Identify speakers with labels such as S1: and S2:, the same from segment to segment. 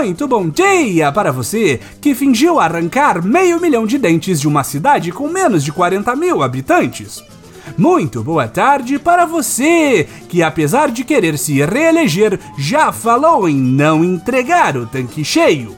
S1: Muito bom dia para você que fingiu arrancar meio milhão de dentes de uma cidade com menos de 40 mil habitantes. Muito boa tarde para você que, apesar de querer se reeleger, já falou em não entregar o tanque cheio.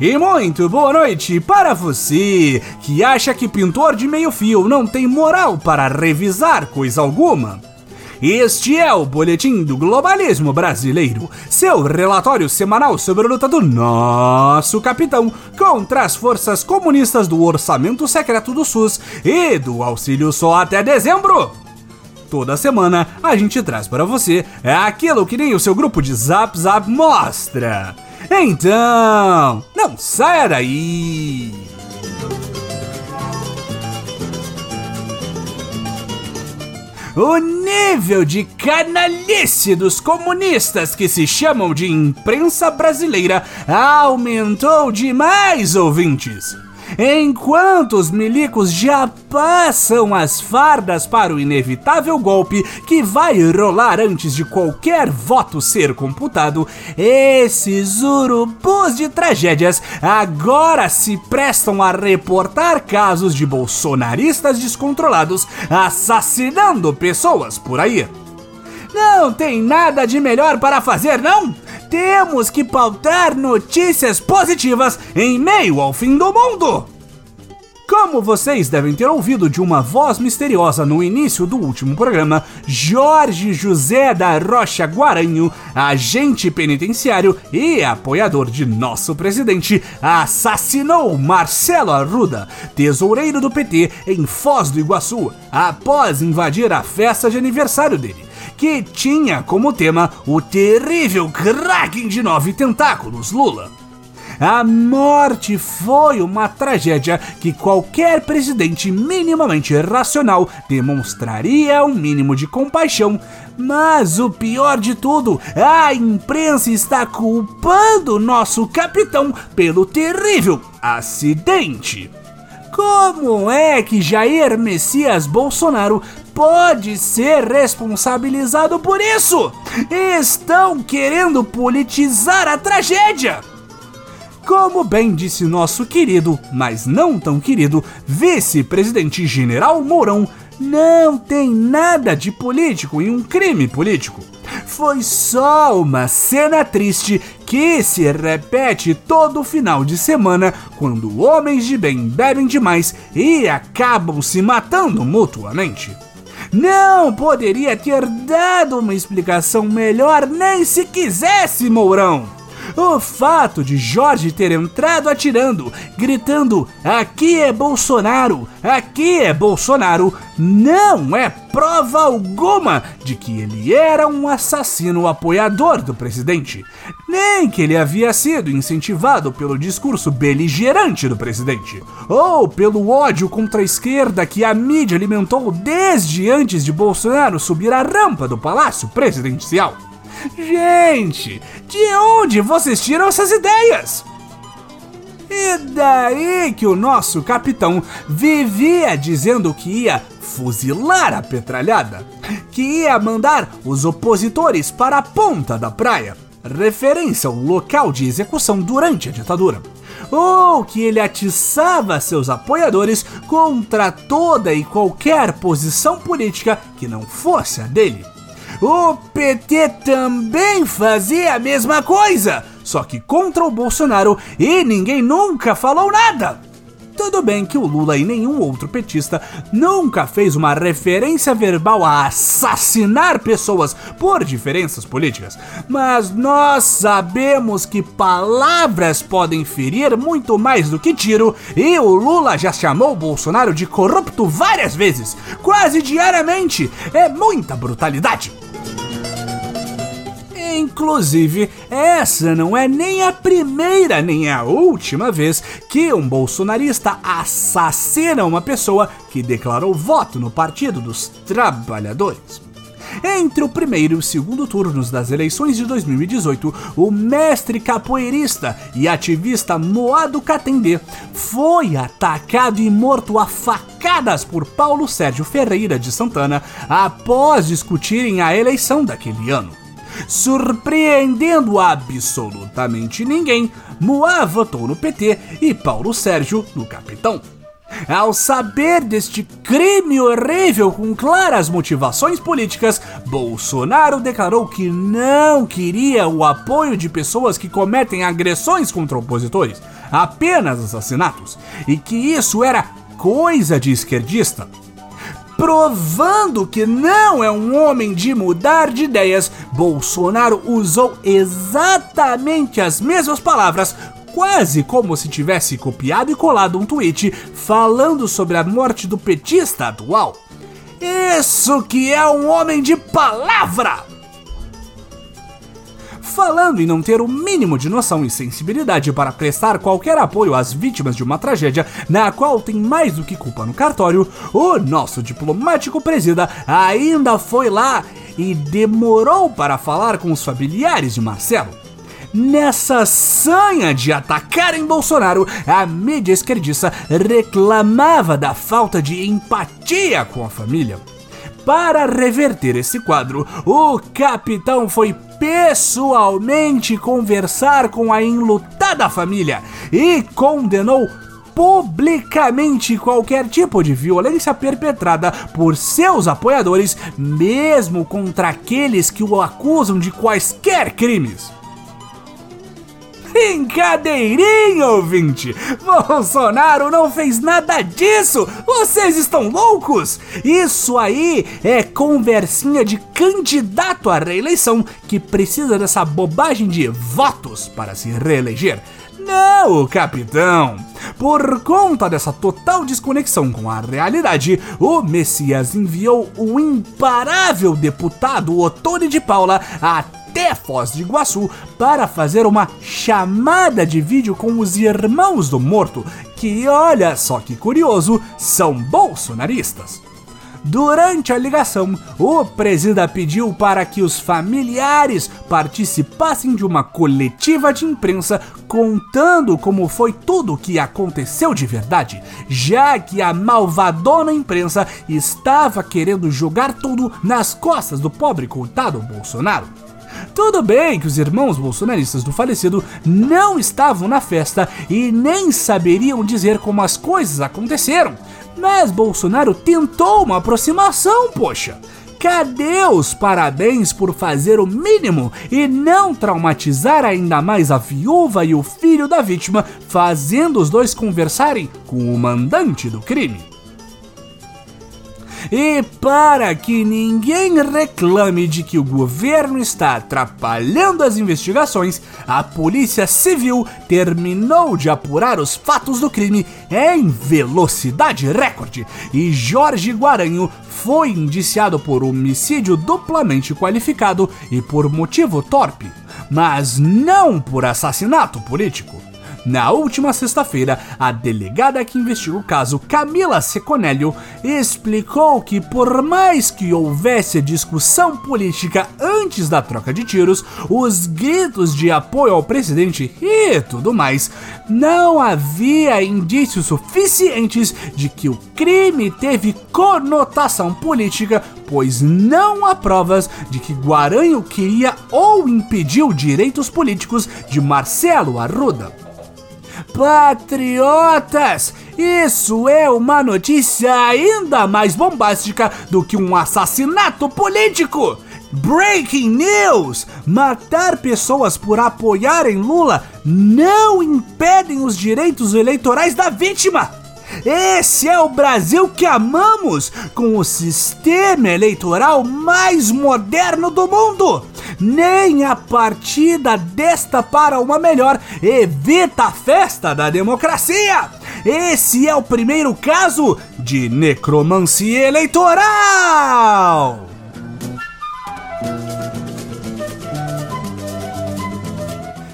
S1: E muito boa noite para você que acha que pintor de meio fio não tem moral para revisar coisa alguma. Este é o Boletim do Globalismo Brasileiro, seu relatório semanal sobre a luta do nosso capitão contra as forças comunistas do orçamento secreto do SUS e do auxílio só até dezembro. Toda semana a gente traz para você aquilo que nem o seu grupo de Zap Zap mostra. Então, não saia daí! O nível de canalice dos comunistas que se chamam de imprensa brasileira aumentou demais, ouvintes. Enquanto os milicos já passam as fardas para o inevitável golpe que vai rolar antes de qualquer voto ser computado, esses urubus de tragédias agora se prestam a reportar casos de bolsonaristas descontrolados assassinando pessoas por aí. Não tem nada de melhor para fazer, não? Temos que pautar notícias positivas em meio ao fim do mundo! Como vocês devem ter ouvido de uma voz misteriosa no início do último programa, Jorge José da Rocha Guaranho, agente penitenciário e apoiador de nosso presidente, assassinou Marcelo Arruda, tesoureiro do PT, em Foz do Iguaçu, após invadir a festa de aniversário dele que tinha como tema o terrível Kraken de nove tentáculos, Lula. A morte foi uma tragédia que qualquer presidente minimamente racional demonstraria um mínimo de compaixão. Mas o pior de tudo, a imprensa está culpando nosso capitão pelo terrível acidente. Como é que Jair Messias Bolsonaro pode ser responsabilizado por isso? Estão querendo politizar a tragédia! Como bem disse nosso querido, mas não tão querido, vice-presidente General Mourão, não tem nada de político em um crime político. Foi só uma cena triste que se repete todo final de semana quando homens de bem bebem demais e acabam se matando mutuamente. Não poderia ter dado uma explicação melhor nem se quisesse, Mourão. O fato de Jorge ter entrado atirando, gritando: Aqui é Bolsonaro, aqui é Bolsonaro, não é prova alguma de que ele era um assassino apoiador do presidente, nem que ele havia sido incentivado pelo discurso beligerante do presidente, ou pelo ódio contra a esquerda que a mídia alimentou desde antes de Bolsonaro subir a rampa do palácio presidencial. Gente, de onde vocês tiram essas ideias? E daí que o nosso capitão vivia dizendo que ia fuzilar a petralhada, que ia mandar os opositores para a ponta da praia, referência ao local de execução durante a ditadura, ou que ele atiçava seus apoiadores contra toda e qualquer posição política que não fosse a dele. O PT também fazia a mesma coisa, só que contra o Bolsonaro e ninguém nunca falou nada. Tudo bem que o Lula e nenhum outro petista nunca fez uma referência verbal a assassinar pessoas por diferenças políticas, mas nós sabemos que palavras podem ferir muito mais do que tiro, e o Lula já chamou o Bolsonaro de corrupto várias vezes, quase diariamente. É muita brutalidade. Inclusive, essa não é nem a primeira nem a última vez que um bolsonarista assassina uma pessoa que declarou voto no Partido dos Trabalhadores. Entre o primeiro e o segundo turnos das eleições de 2018, o mestre capoeirista e ativista Moado Catendê foi atacado e morto a facadas por Paulo Sérgio Ferreira de Santana após discutirem a eleição daquele ano. Surpreendendo absolutamente ninguém, Moá votou no PT e Paulo Sérgio no Capitão. Ao saber deste crime horrível com claras motivações políticas, Bolsonaro declarou que não queria o apoio de pessoas que cometem agressões contra opositores, apenas assassinatos, e que isso era coisa de esquerdista. Provando que não é um homem de mudar de ideias, Bolsonaro usou exatamente as mesmas palavras quase como se tivesse copiado e colado um tweet falando sobre a morte do petista atual. Isso que é um homem de palavra! Falando em não ter o mínimo de noção e sensibilidade para prestar qualquer apoio às vítimas de uma tragédia na qual tem mais do que culpa no cartório, o nosso diplomático presida ainda foi lá e demorou para falar com os familiares de Marcelo. Nessa sanha de atacar em Bolsonaro, a mídia esquerdista reclamava da falta de empatia com a família. Para reverter esse quadro, o capitão foi pessoalmente conversar com a enlutada família e condenou publicamente qualquer tipo de violência perpetrada por seus apoiadores, mesmo contra aqueles que o acusam de quaisquer crimes. Brincadeirinha, ouvinte! Bolsonaro não fez nada disso! Vocês estão loucos? Isso aí é conversinha de candidato à reeleição que precisa dessa bobagem de votos para se reeleger. Não, capitão! Por conta dessa total desconexão com a realidade, o Messias enviou o imparável deputado Otone de Paula até Foz de Iguaçu para fazer uma chamada de vídeo com os irmãos do morto, que olha só que curioso, são bolsonaristas. Durante a ligação, o presida pediu para que os familiares participassem de uma coletiva de imprensa contando como foi tudo o que aconteceu de verdade, já que a malvadona imprensa estava querendo jogar tudo nas costas do pobre coitado Bolsonaro. Tudo bem que os irmãos bolsonaristas do falecido não estavam na festa e nem saberiam dizer como as coisas aconteceram, mas Bolsonaro tentou uma aproximação, poxa. Cadê os parabéns por fazer o mínimo e não traumatizar ainda mais a viúva e o filho da vítima, fazendo os dois conversarem com o mandante do crime? E para que ninguém reclame de que o governo está atrapalhando as investigações, a Polícia Civil terminou de apurar os fatos do crime em velocidade recorde e Jorge Guaranho foi indiciado por homicídio duplamente qualificado e por motivo torpe, mas não por assassinato político. Na última sexta-feira, a delegada que investiga o caso, Camila Seconello, explicou que por mais que houvesse discussão política antes da troca de tiros, os gritos de apoio ao presidente e tudo mais, não havia indícios suficientes de que o crime teve conotação política, pois não há provas de que Guaranho queria ou impediu direitos políticos de Marcelo Arruda. Patriotas! Isso é uma notícia ainda mais bombástica do que um assassinato político! Breaking news! Matar pessoas por apoiarem Lula não impedem os direitos eleitorais da vítima! Esse é o Brasil que amamos, com o sistema eleitoral mais moderno do mundo! nem a partida desta para uma melhor evita a festa da democracia. Esse é o primeiro caso de necromancia eleitoral.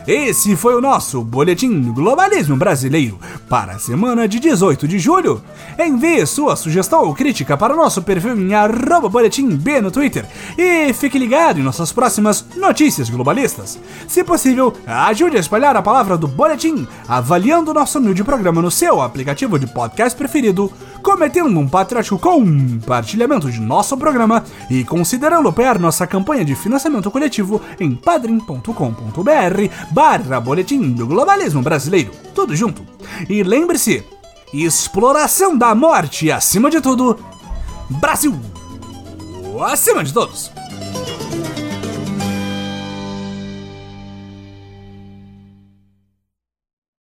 S1: Esse foi o nosso Boletim Globalismo Brasileiro para a semana de 18 de julho. Envie sua sugestão ou crítica para o nosso perfil em boletimb no Twitter e fique ligado em nossas próximas notícias globalistas. Se possível, ajude a espalhar a palavra do Boletim, avaliando nosso humilde programa no seu aplicativo de podcast preferido cometendo um patriótico compartilhamento de nosso programa e considerando apoiar nossa campanha de financiamento coletivo em padrim.com.br barra boletim do globalismo brasileiro. Tudo junto. E lembre-se, exploração da morte acima de tudo, Brasil acima de todos.